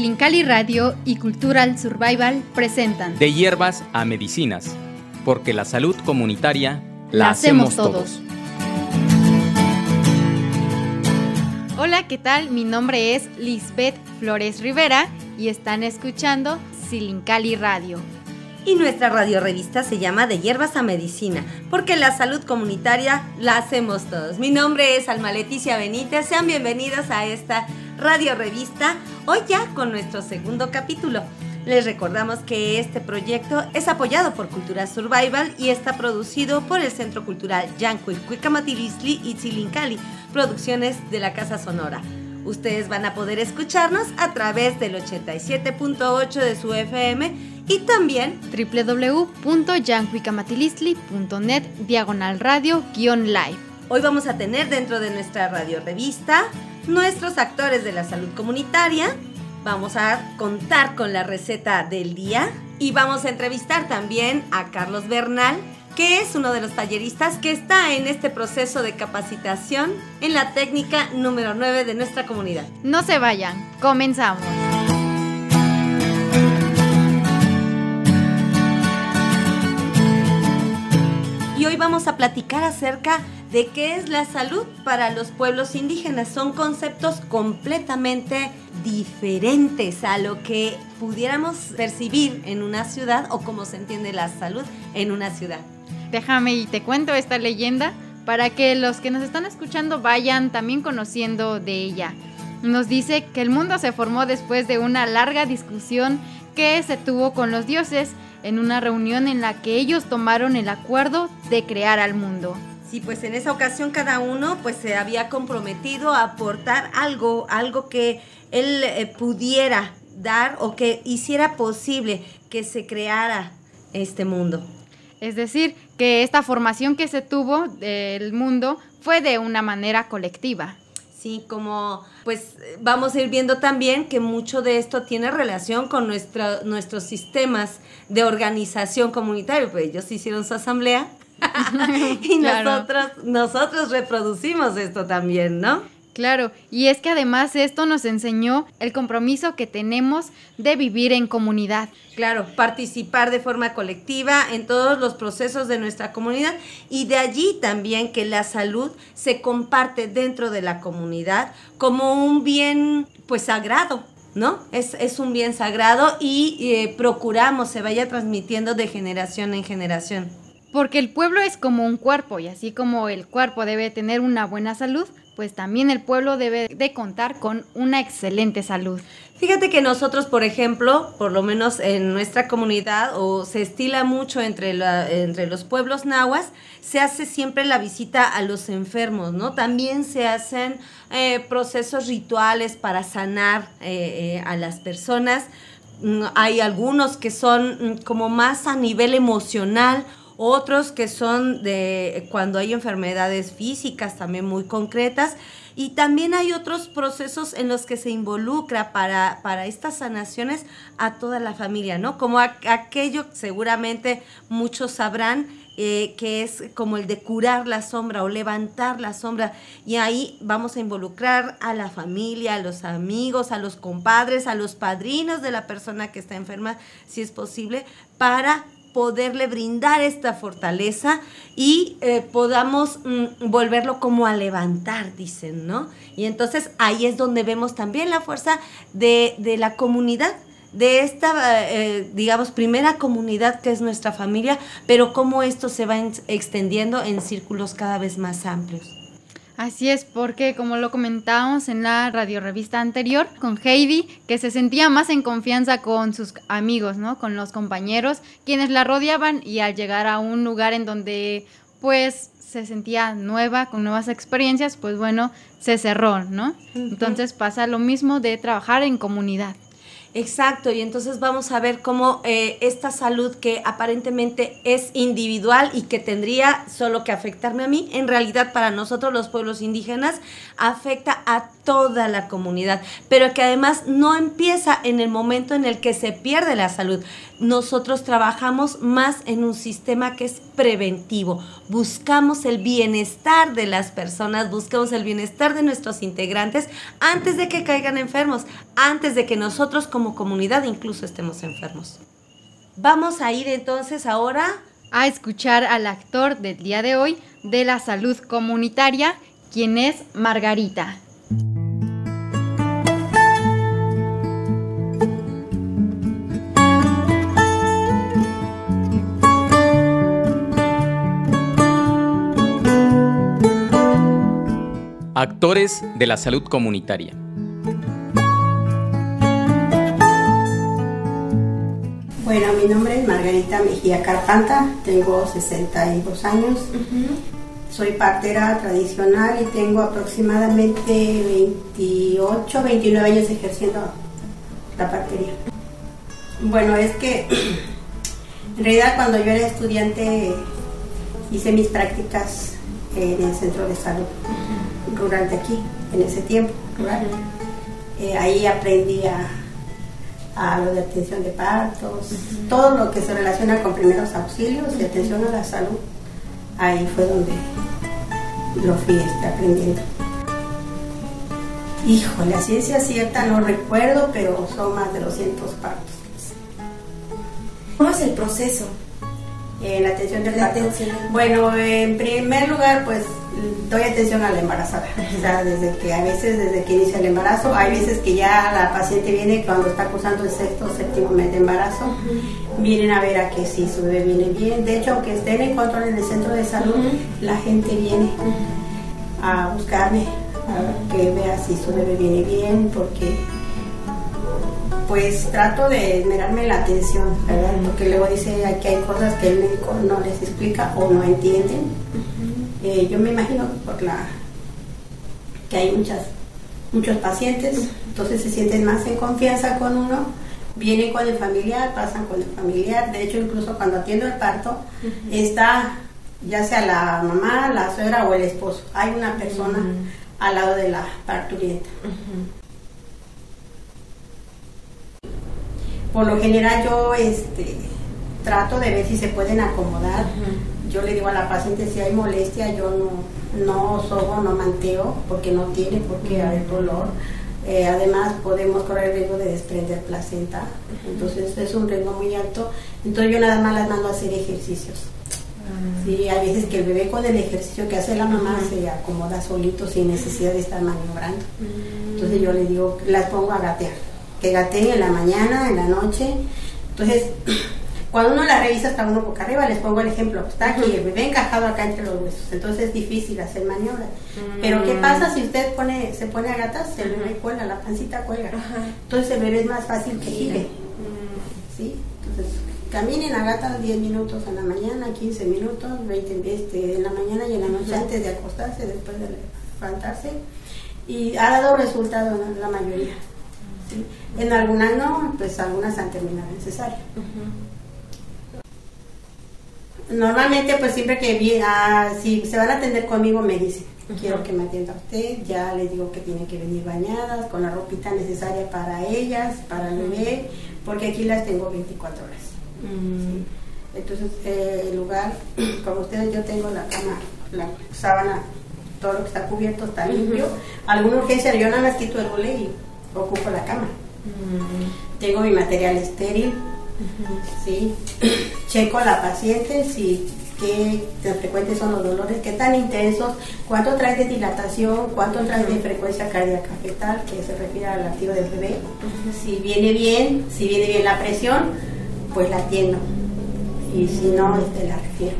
Silincali Radio y Cultural Survival presentan De hierbas a medicinas, porque la salud comunitaria la, hacemos todos. Hola, ¿qué tal? Mi nombre es Lisbeth Flores Rivera y están escuchando Silincali Radio. Y nuestra radio revista se llama De Hierbas a Medicina, porque la salud comunitaria la hacemos todos. Mi nombre es Alma Leticia Benítez, sean bienvenidos a esta radio revista, hoy ya con nuestro segundo capítulo. Les recordamos que este proyecto es apoyado por Cultura Survival y está producido por el Centro Cultural Yancuilcuicamatilisli y Tzilincali, producciones de la Casa Sonora. Ustedes van a poder escucharnos a través del 87.8 de su FM y también www.yancuicamatilisli.net diagonal radio-live. Hoy vamos a tener dentro de nuestra radio revista nuestros actores de la salud comunitaria. Vamos a contar con la receta del día y vamos a entrevistar también a Carlos Bernal, que es uno de los talleristas que está en este proceso de capacitación en la técnica número 9 de nuestra comunidad. No se vayan, comenzamos. Y hoy vamos a platicar acerca de qué es la salud para los pueblos indígenas. Son conceptos completamente diferentes a lo que pudiéramos percibir en una ciudad o cómo se entiende la salud en una ciudad. Déjame y te cuento esta leyenda para que los que nos están escuchando vayan también conociendo de ella. Nos dice que el mundo se formó después de una larga discusión que se tuvo con los dioses en una reunión en la que ellos tomaron el acuerdo de crear al mundo. Sí, pues en esa ocasión cada uno pues se había comprometido a aportar algo, algo que él eh, pudiera dar o que hiciera posible que se creara este mundo. Es decir, que esta formación que se tuvo del mundo fue de una manera colectiva. Sí, como pues vamos a ir viendo también que mucho de esto tiene relación con nuestra, nuestros sistemas de organización comunitaria, pues ellos hicieron su asamblea y nosotros, nosotros reproducimos esto también, ¿no? Claro, y es que además esto nos enseñó el compromiso que tenemos de vivir en comunidad. Claro, participar de forma colectiva en todos los procesos de nuestra comunidad y de allí también que la salud se comparte dentro de la comunidad como un bien pues sagrado, ¿no? Es, es un bien sagrado y eh, procuramos se vaya transmitiendo de generación en generación. Porque el pueblo es como un cuerpo y así como el cuerpo debe tener una buena salud, pues también el pueblo debe de contar con una excelente salud. Fíjate que nosotros, por ejemplo, por lo menos en nuestra comunidad, o se estila mucho entre, entre los pueblos nahuas, se hace siempre la visita a los enfermos, ¿no? También se hacen eh, procesos rituales para sanar eh, eh, a las personas. Mm, hay algunos que son mm, como más a nivel emocional otros que son de cuando hay enfermedades físicas también muy concretas. Y también hay otros procesos en los que se involucra para, para estas sanaciones a toda la familia, ¿no? Como aquello, seguramente muchos sabrán, eh, que es como el de curar la sombra o levantar la sombra. Y ahí vamos a involucrar a la familia, a los amigos, a los compadres, a los padrinos de la persona que está enferma, si es posible, para poderle brindar esta fortaleza y eh, podamos mm, volverlo como a levantar, dicen, ¿no? Y entonces ahí es donde vemos también la fuerza de, la comunidad, de esta, eh, digamos, primera comunidad que es nuestra familia, pero cómo esto se va extendiendo en círculos cada vez más amplios. Así es, porque como lo comentábamos en la radio revista anterior con Heidi, que se sentía más en confianza con sus amigos, ¿no? Con los compañeros, quienes la rodeaban y al llegar a un lugar en donde pues se sentía nueva, con nuevas experiencias, pues bueno, se cerró, ¿no? Entonces pasa lo mismo de trabajar en comunidad. Exacto, y entonces vamos a ver cómo eh, esta salud que aparentemente es individual y que tendría solo que afectarme a mí, en realidad para nosotros los pueblos indígenas afecta a toda la comunidad, pero que además no empieza en el momento en el que se pierde la salud. nosotros trabajamos más en un sistema que es preventivo. Buscamos el bienestar de las personas, buscamos el bienestar de nuestros integrantes antes de que caigan enfermos, antes de que nosotros como comunidad incluso estemos enfermos. Vamos a ir entonces ahora a escuchar al actor del día de hoy de la salud comunitaria, quien es Margarita. Actores de la salud comunitaria. Bueno, mi nombre es Margarita Mejía Carpanta, tengo 62 años, soy partera tradicional y tengo aproximadamente 28, 29 años ejerciendo la partería. Bueno, es que en realidad cuando yo era estudiante hice mis prácticas en el centro de salud rural de aquí, en ese tiempo, rural. Eh, ahí aprendí a, lo de atención de partos, todo lo que se relaciona con primeros auxilios y atención a la salud. Ahí fue donde lo fui este, aprendiendo. Hijo, la ciencia cierta no recuerdo, pero son más de 200 partos. ¿Cómo es el proceso? En la atención de parto. Bueno, en primer lugar, pues doy atención a la embarazada. O sea, desde que a veces, desde que inicia el embarazo, hay veces que ya la paciente viene cuando está cursando el sexto o séptimo mes de embarazo, vienen a ver a que si su bebé viene bien. De hecho, aunque estén en control en el centro de salud, la gente viene a buscarme, a que vea si su bebé viene bien, porque pues trato de esmerarme la atención, ¿verdad? Porque luego dice que hay cosas que el médico no les explica o no entienden eh, yo me imagino por la, que hay muchas, muchos pacientes, entonces se sienten más en confianza con uno, vienen con el familiar, pasan con el familiar, de hecho incluso cuando atiendo el parto, está ya sea la mamá, la suegra o el esposo, hay una persona al lado de la parturienta. Por lo general yo este, trato de ver si se pueden acomodar yo le digo a la paciente si hay molestia, yo no, no sobo, no manteo, porque no tiene por qué haber dolor. Eh, además, podemos correr el riesgo de desprender placenta, entonces es un riesgo muy alto. Entonces, yo nada más las mando a hacer ejercicios. Ah. Sí, hay veces que el bebé con el ejercicio que hace la mamá se acomoda solito sin necesidad de estar maniobrando. Mm. Entonces, yo le digo, las pongo a gatear, que gateen en la mañana, en la noche. Entonces, Cuando uno la revisa hasta uno boca arriba, les pongo el ejemplo, está aquí, el bebé encajado acá entre los huesos, entonces es difícil hacer maniobra. Pero ¿qué mm. pasa si usted pone, se pone a gatas? El bebé cuelga, la pancita cuelga. Entonces el bebé es más fácil que gire. Mm. ¿Sí? Entonces caminen a gatas 10 minutos en la mañana, 15 minutos, 20 este, en la mañana y en la noche antes de acostarse, después de levantarse. Y ha dado resultado en la mayoría. En algunas no, pues algunas han terminado necesario. Normalmente, pues siempre que ah, si se van a atender conmigo, me dicen, quiero que me atienda usted, ya les digo que tienen que venir bañadas, con la ropita necesaria para ellas, para el bebé, porque aquí las tengo 24 horas. Entonces, eh, el lugar, como ustedes, yo tengo la cama, la sábana, todo lo que está cubierto está limpio. Alguna urgencia, yo nada más quito el role y ocupo la cama. Tengo mi material estéril, ¿sí? Checo a la paciente si qué tan frecuentes son los dolores, qué tan intensos, cuánto trae de dilatación, cuánto trae de frecuencia cardíaca fetal, que se refiere al latido del bebé. Si viene bien, si viene bien la presión, pues la atiendo. Y si no, este, la refiero.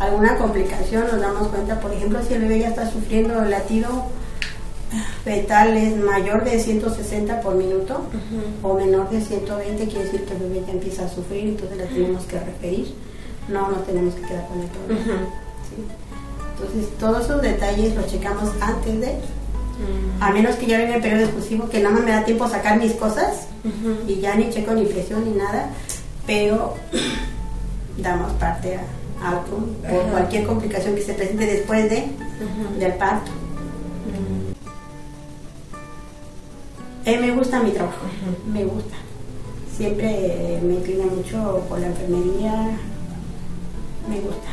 Alguna complicación, nos damos cuenta, por ejemplo, si el bebé ya está sufriendo el latido fetal es mayor de 160 por minuto o menor de 120, quiere decir que el bebé ya empieza a sufrir, entonces la tenemos que referir. No nos tenemos que quedar con el problema. Entonces, todos esos detalles los checamos antes de, a menos que ya venga el periodo exclusivo, que nada más me da tiempo a sacar mis cosas y ya ni checo ni presión ni nada, pero damos parte a algo o cualquier complicación que se presente después de, del parto. Eh, me gusta mi trabajo, me gusta. siempre me inclino mucho por la enfermería, me gusta.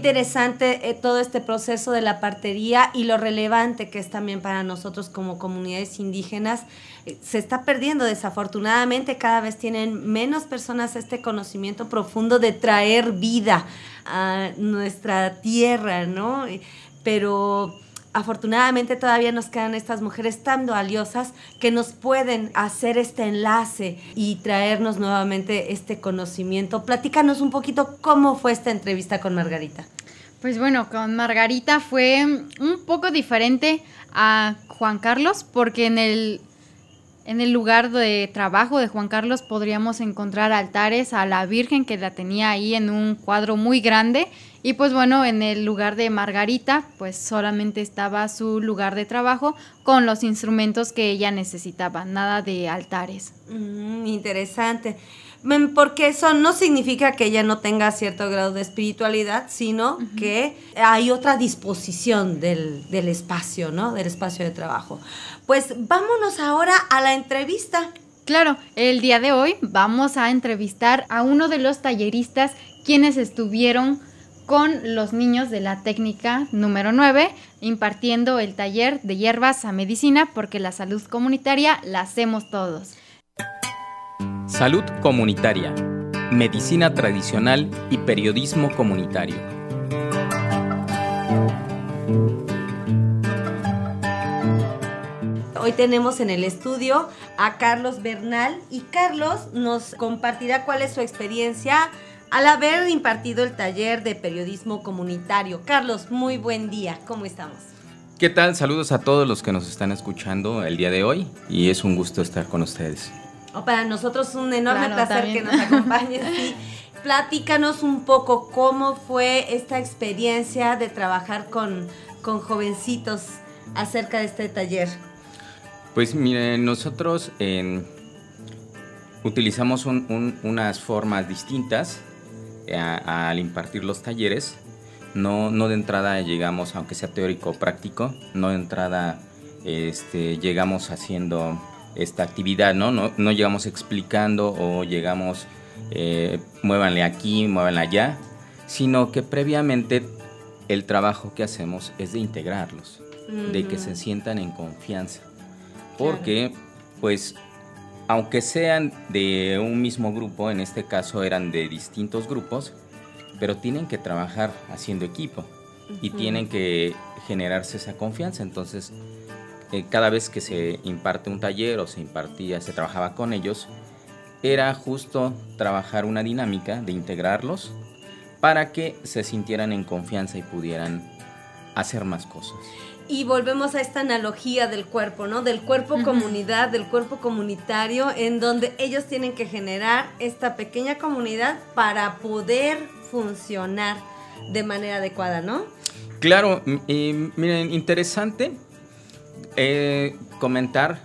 Interesante eh, todo este proceso de la partería y lo relevante que es también para nosotros como comunidades indígenas. Eh, se está perdiendo desafortunadamente, cada vez tienen menos personas este conocimiento profundo de traer vida a nuestra tierra, ¿no? Pero afortunadamente todavía nos quedan estas mujeres tan valiosas que nos pueden hacer este enlace y traernos nuevamente este conocimiento. Platícanos un poquito cómo fue esta entrevista con Margarita. Pues bueno, con Margarita fue un poco diferente a Juan Carlos porque en el en el lugar de trabajo de Juan Carlos podríamos encontrar altares a la Virgen que la tenía ahí en un cuadro muy grande y pues bueno, en el lugar de Margarita pues solamente estaba su lugar de trabajo con los instrumentos que ella necesitaba, nada de altares. Mm, interesante porque eso no significa que ella no tenga cierto grado de espiritualidad, sino que hay otra disposición del, del, espacio, ¿no? Del espacio de trabajo. Pues vámonos ahora a la entrevista. Claro, el día de hoy vamos a entrevistar a uno de los talleristas quienes estuvieron con los niños de la técnica número 9, impartiendo el taller de hierbas a medicina, porque la salud comunitaria la hacemos todos. Salud comunitaria, medicina tradicional y periodismo comunitario. Hoy tenemos en el estudio a Carlos Bernal y Carlos nos compartirá cuál es su experiencia al haber impartido el taller de periodismo comunitario. Carlos, muy buen día, ¿cómo estamos? ¿Qué tal? Saludos a todos los que nos están escuchando el día de hoy y es un gusto estar con ustedes. O para nosotros es un enorme placer que nos acompañes. Y platícanos un poco cómo fue esta experiencia de trabajar con, con jovencitos acerca de este taller. Pues miren, nosotros utilizamos unas formas distintas eh, al impartir los talleres. No, no de entrada llegamos, aunque sea teórico o práctico, no de entrada este, llegamos haciendo esta actividad, ¿no? No, no llegamos explicando o llegamos, eh, muévanle aquí, muévanle allá, sino que previamente el trabajo que hacemos es de integrarlos, de que se sientan en confianza. Porque, pues, aunque sean de un mismo grupo, en este caso eran de distintos grupos, pero tienen que trabajar haciendo equipo y tienen que generarse esa confianza. Entonces, eh, cada vez que se imparte un taller o se impartía, se trabajaba con ellos, era justo trabajar una dinámica de integrarlos para que se sintieran en confianza y pudieran hacer más cosas. Y volvemos a esta analogía del cuerpo, ¿no? Del cuerpo comunidad, del cuerpo comunitario, en donde ellos tienen que generar esta pequeña comunidad para poder funcionar de manera adecuada, ¿no? Claro, y miren, interesante eh, comentar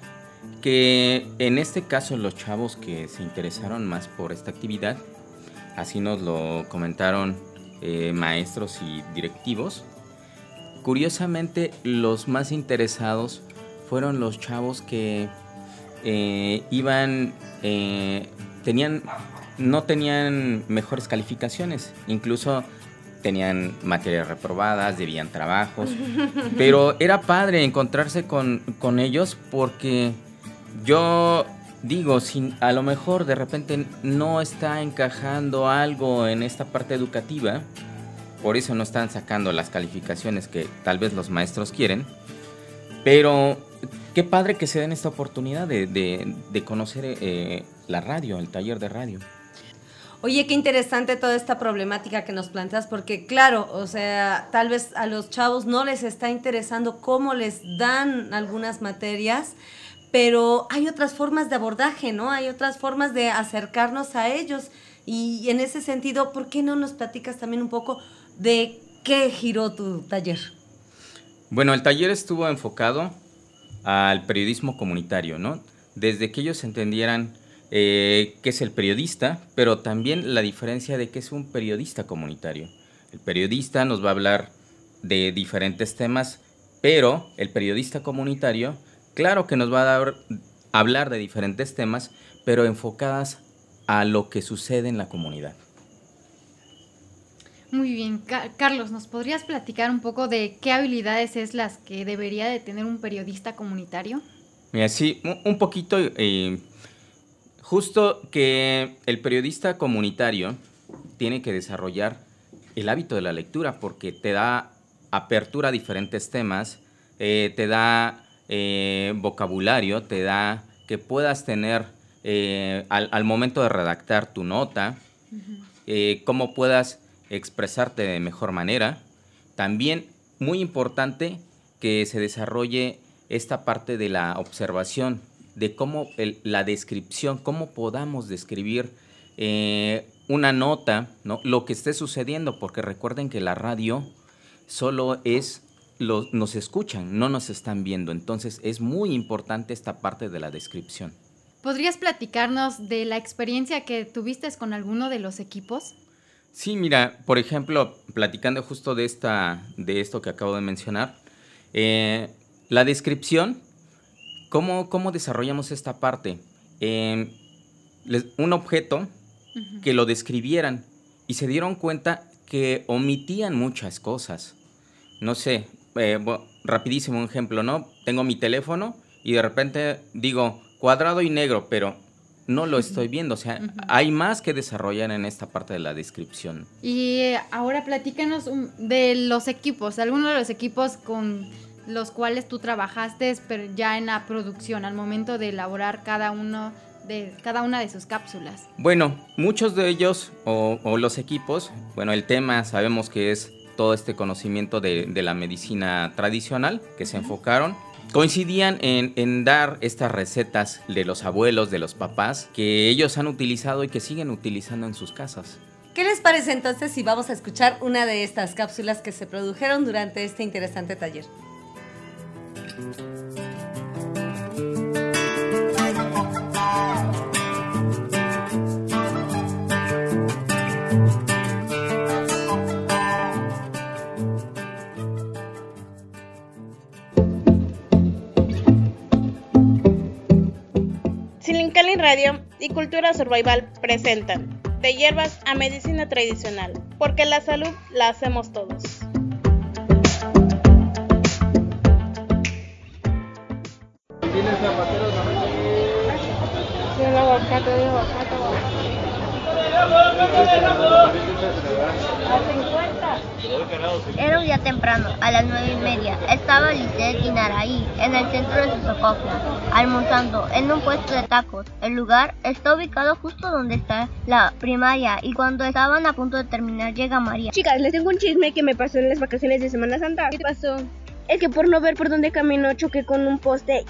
que en este caso los chavos que se interesaron más por esta actividad, así nos lo comentaron eh, maestros y directivos, curiosamente los más interesados fueron los chavos que eh, iban, tenían, no tenían mejores calificaciones, incluso tenían materias reprobadas, debían trabajos, pero era padre encontrarse con, ellos porque yo digo, si a lo mejor de repente no está encajando algo en esta parte educativa, por eso no están sacando las calificaciones que tal vez los maestros quieren, pero qué padre que se den esta oportunidad de, conocer eh, la radio, el taller de radio. Oye, qué interesante toda esta problemática que nos planteas, porque claro, o sea, tal vez a los chavos no les está interesando cómo les dan algunas materias, pero hay otras formas de abordaje, ¿no? Hay otras formas de acercarnos a ellos. Y en ese sentido, ¿por qué no nos platicas también un poco de qué giró tu taller? Bueno, el taller estuvo enfocado al periodismo comunitario, ¿no? Desde que ellos entendieran eh, qué es el periodista, pero también la diferencia de qué es un periodista comunitario. El periodista nos va a hablar de diferentes temas, pero el periodista comunitario, claro que nos va a dar, hablar de diferentes temas, pero enfocadas a lo que sucede en la comunidad. Muy bien, Carlos, ¿nos podrías platicar un poco de qué habilidades es las que debería de tener un periodista comunitario? Mira, sí, un poquito, eh, justo que el periodista comunitario tiene que desarrollar el hábito de la lectura porque te da apertura a diferentes temas, eh, te da eh, vocabulario, te da que puedas tener al, momento de redactar tu nota, cómo puedas expresarte de mejor manera. También muy importante que se desarrolle esta parte de la observación, de cómo la descripción, cómo podamos describir eh, una nota, ¿no? lo que esté sucediendo, porque recuerden que la radio solo es, nos escuchan, no nos están viendo, entonces es muy importante esta parte de la descripción. ¿Podrías platicarnos de la experiencia que tuviste con alguno de los equipos? Sí, mira, por ejemplo, platicando justo de, esta, de esto que acabo de mencionar, eh, la descripción, ¿cómo, ¿cómo, desarrollamos esta parte? Eh, un objeto que lo describieran y se dieron cuenta que omitían muchas cosas. No sé, eh, rapidísimo un ejemplo, ¿no? Tengo mi teléfono y de repente digo cuadrado y negro, pero no lo estoy viendo. O sea, hay más que desarrollar en esta parte de la descripción. Y eh, ahora platícanos de los equipos, algunos de los equipos con los cuales tú trabajaste, pero ya en la producción, al momento de elaborar cada uno de cada una de sus cápsulas. Bueno, muchos de ellos o, los equipos, bueno, el tema sabemos que es todo este conocimiento de, la medicina tradicional que se enfocaron coincidían en, dar estas recetas de los abuelos, de los papás, que ellos han utilizado y que siguen utilizando en sus casas. ¿Qué les parece entonces si vamos a escuchar una de estas cápsulas que se produjeron durante este interesante taller? Radio y Cultura Survival presentan De hierbas a medicina tradicional, porque la salud la hacemos todos. Era un día temprano, a las nueve y media. Estaba Lisette y Naraí en el centro de Sosocofla, almorzando en un puesto de tacos. El lugar está ubicado justo donde está la primaria y cuando estaban a punto de terminar llega María. Chicas, les tengo un chisme que me pasó en las vacaciones de Semana Santa. ¿Qué pasó? Es que por no ver por dónde camino choqué con un poste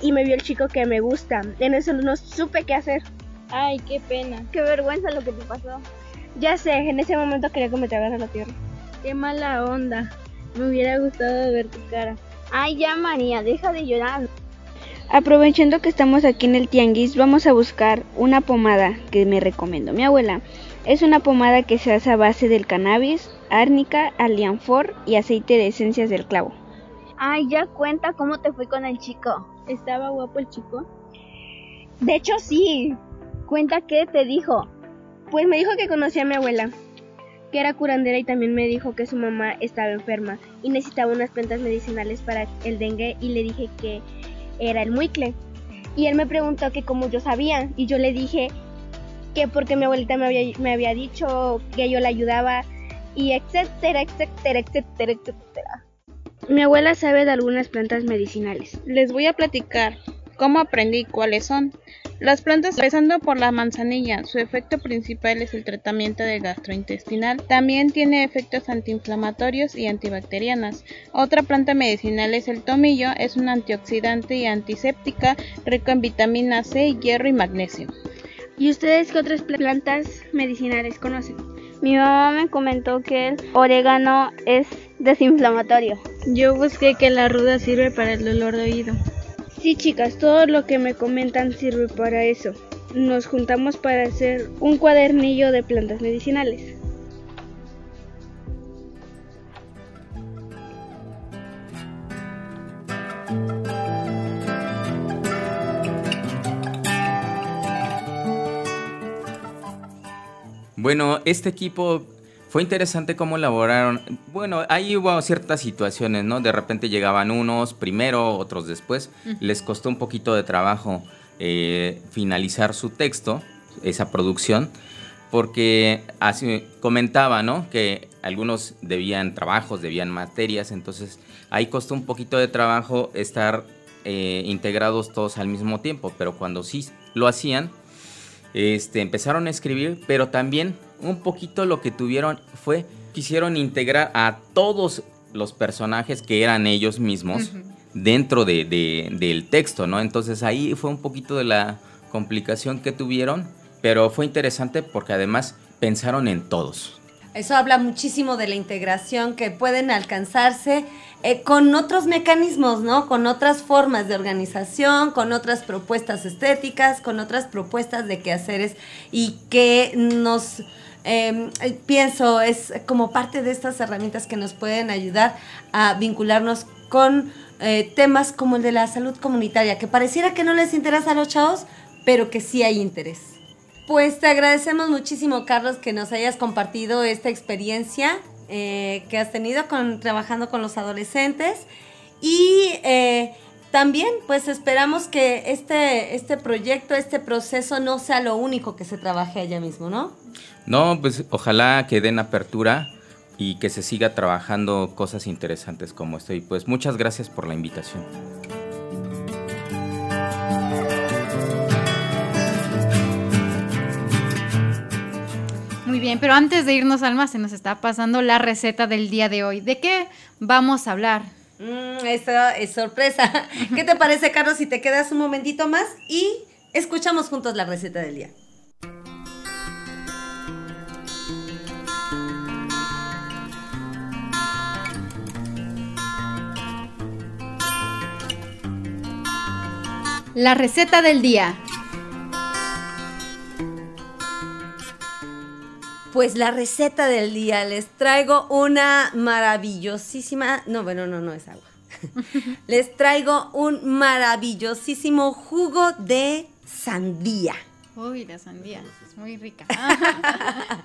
y me vio el chico que me gusta. En eso no supe qué hacer. Ay, qué pena. Qué vergüenza lo que te pasó. Ya sé, en ese momento quería que me a la tierra. Qué mala onda. Me hubiera gustado ver tu cara. Ay, ya María, deja de llorar. Aprovechando que estamos aquí en el tianguis, vamos a buscar una pomada que me recomendó mi abuela. Es una pomada que se hace a base del cannabis, árnica, alianfor y aceite de esencias del clavo. Ay, ya cuenta cómo te fue con el chico. ¿Estaba guapo el chico? De hecho, sí. Cuenta qué te dijo. Pues me dijo que conocía a mi abuela, que era curandera y también me dijo que su mamá estaba enferma y necesitaba unas plantas medicinales para el dengue y le dije que era el muicle. Y él me preguntó que cómo yo sabía y yo le dije que porque mi abuelita me había, me había dicho que yo la ayudaba y etcétera, etcétera, etcétera, etcétera. Mi abuela sabe de algunas plantas medicinales. Les voy a platicar cómo aprendí cuáles son. Las plantas, empezando por la manzanilla, su efecto principal es el tratamiento de gastrointestinal. También tiene efectos antiinflamatorios y antibacterianas. Otra planta medicinal es el tomillo, es un antioxidante y antiséptica, rico en vitamina C, hierro y magnesio. ¿Y ustedes qué otras plantas medicinales conocen? Mi mamá me comentó que el orégano es desinflamatorio. Yo busqué que la ruda sirve para el dolor de oído. Sí, chicas, todo lo que me comentan sirve para eso. nos juntamos para hacer un cuadernillo de plantas medicinales. Bueno, este equipo fue interesante cómo elaboraron. Bueno, ahí hubo ciertas situaciones, ¿no? De repente llegaban unos primero, otros después. Les costó un poquito de trabajo eh, finalizar su texto, esa producción, porque así comentaba, ¿no? Que algunos debían trabajos, debían materias, entonces ahí costó un poquito de trabajo estar eh, integrados todos al mismo tiempo, pero cuando sí lo hacían, este, empezaron a escribir, pero también un poquito lo que tuvieron fue, quisieron integrar a todos los personajes que eran ellos mismos dentro de, del texto, ¿no? Entonces ahí fue un poquito de la complicación que tuvieron, pero fue interesante porque además pensaron en todos. Eso habla muchísimo de la integración que pueden alcanzarse eh, con otros mecanismos, ¿no? Con otras formas de organización, con otras propuestas estéticas, con otras propuestas de quehaceres y que nos, eh, pienso, es como parte de estas herramientas que nos pueden ayudar a vincularnos con eh, temas como el de la salud comunitaria, que pareciera que no les interesa a los chavos, pero que sí hay interés. Pues te agradecemos muchísimo, Carlos, que nos hayas compartido esta experiencia eh, que has tenido con, trabajando con los adolescentes. Y eh, también, pues esperamos que este, este proyecto, este proceso no sea lo único que se trabaje allá mismo, ¿no? No, pues ojalá que den apertura y que se siga trabajando cosas interesantes como esto. Y pues muchas gracias por la invitación. Muy bien, pero antes de irnos, Alma, se nos está pasando la receta del día de hoy. ¿De qué vamos a hablar? Mm, eso es sorpresa. ¿Qué te parece, Carlos, si te quedas un momentito más y escuchamos juntos la receta del día? La receta del día. Pues la receta del día, les traigo una maravillosísima, no, bueno, no, no es agua. les traigo un maravillosísimo jugo de sandía. Uy, la sandía, es muy rica.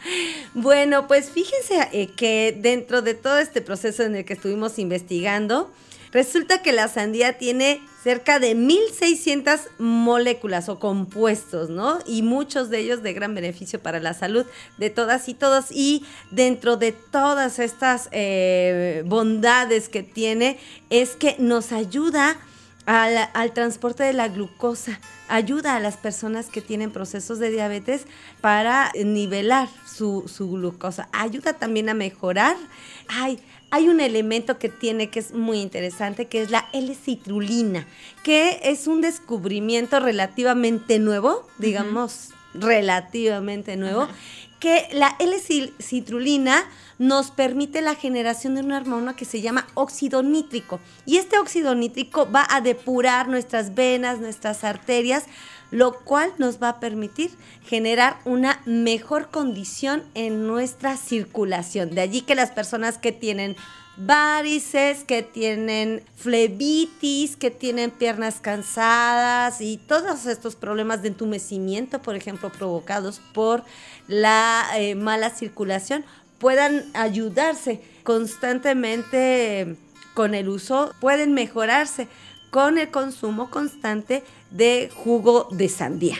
bueno, pues fíjense eh, que dentro de todo este proceso en el que estuvimos investigando, Resulta que la sandía tiene cerca de 1600 moléculas o compuestos, ¿no? Y muchos de ellos de gran beneficio para la salud de todas y todos. Y dentro de todas estas eh, bondades que tiene, es que nos ayuda al, transporte de la glucosa, ayuda a las personas que tienen procesos de diabetes para nivelar su, su glucosa, ayuda también a mejorar. Ay, hay un elemento que tiene que es muy interesante, que es la L-citrulina, que es un descubrimiento relativamente nuevo, digamos, relativamente nuevo, que la L-citrulina nos permite la generación de una hormona que se llama óxido nítrico. Y este óxido nítrico va a depurar nuestras venas, nuestras arterias, lo cual nos va a permitir generar una mejor condición en nuestra circulación. De allí que las personas que tienen varices, que tienen flebitis, que tienen piernas cansadas y todos estos problemas de entumecimiento, por ejemplo, provocados por la eh, mala circulación, puedan ayudarse constantemente con el uso, pueden mejorarse con el consumo constante de jugo de sandía.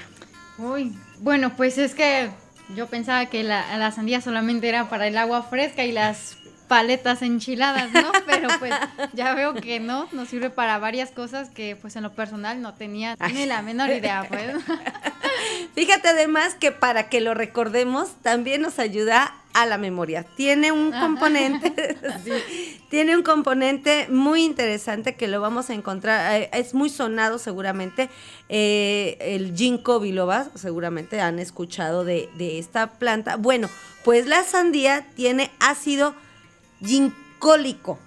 Uy, bueno, pues es que yo pensaba que la, la sandía solamente era para el agua fresca y las paletas enchiladas, ¿no? Pero pues ya veo que no, nos sirve para varias cosas que pues en lo personal no tenía ni la menor idea, pues. Fíjate además que para que lo recordemos también nos ayuda a la memoria. Tiene un componente, tiene un componente muy interesante que lo vamos a encontrar, eh, es muy sonado seguramente, eh, el ginkgo biloba, seguramente han escuchado de, de esta planta. Bueno, pues la sandía tiene ácido gincólico,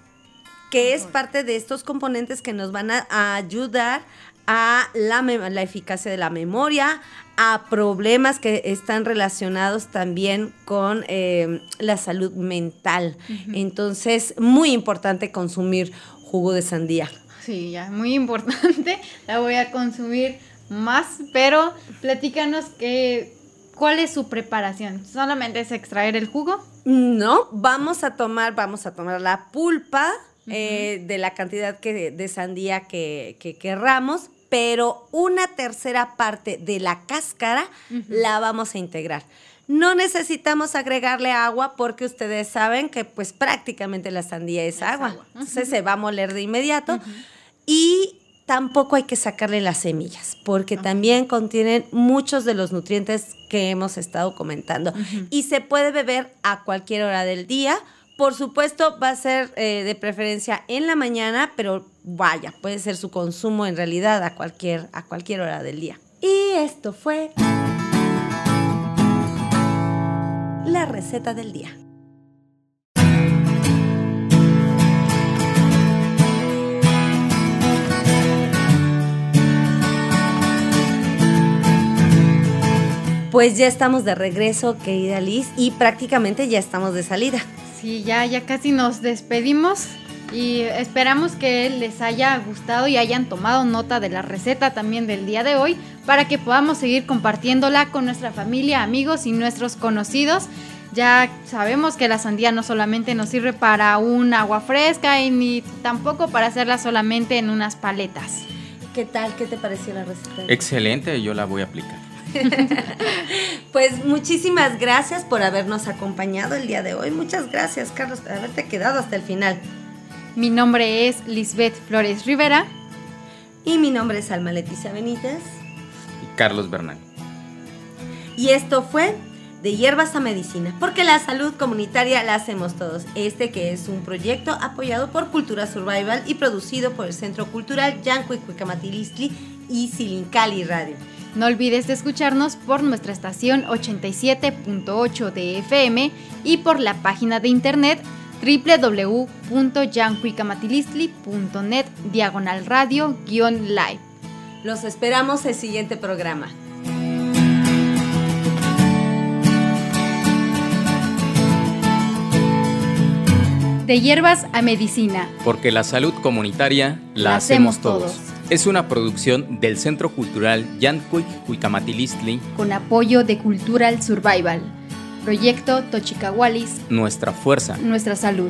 que es parte de estos componentes que nos van a, ayudar a la, la eficacia de la memoria, a problemas que están relacionados también con eh, la salud mental. Entonces, muy importante consumir jugo de sandía. Sí, ya, muy importante. La voy a consumir más, pero platícanos que, cuál es su preparación. ¿Solamente es extraer el jugo? No, vamos a tomar, vamos a tomar la pulpa eh, de la cantidad que, de sandía que, que querramos, pero una tercera parte de la cáscara la vamos a integrar. No necesitamos agregarle agua porque ustedes saben que pues prácticamente la sandía es, agua. Entonces se va a moler de inmediato. Y tampoco hay que sacarle las semillas porque también contienen muchos de los nutrientes que hemos estado comentando. Y se puede beber a cualquier hora del día. Por supuesto, va a ser eh, de preferencia en la mañana, pero vaya, puede ser su consumo en realidad a cualquier, a cualquier hora del día. Y esto fue la receta del día. Pues ya estamos de regreso, querida Liz, y prácticamente ya estamos de salida. Sí, ya, ya casi nos despedimos y esperamos que les haya gustado y hayan tomado nota de la receta también del día de hoy para que podamos seguir compartiéndola con nuestra familia, amigos y nuestros conocidos. Ya sabemos que la sandía no solamente nos sirve para un agua fresca y ni tampoco para hacerla solamente en unas paletas. ¿Qué tal? ¿Qué te pareció la receta? Excelente, yo la voy a aplicar. pues muchísimas gracias por habernos acompañado el día de hoy. Muchas gracias, Carlos, por haberte quedado hasta el final. Mi nombre es Lisbeth Flores Rivera. Y mi nombre es Alma Leticia Benítez. Y Carlos Bernal. Y esto fue De Hierbas a Medicina, porque la salud comunitaria la hacemos todos. Este que es un proyecto apoyado por Cultura Survival y producido por el Centro Cultural Yancuicuicamatilistli y Silincali Radio. No olvides de escucharnos por nuestra estación 87.8 de FM y por la página de internet www.yancuicamatilistli.net diagonal radio live. Los esperamos el siguiente programa. De hierbas a medicina. Porque la salud comunitaria la, hacemos todos. Es una producción del Centro Cultural Yancuic Cuicamatilistli con apoyo de Cultural Survival. Proyecto Tochicahualis. Nuestra fuerza. Nuestra salud.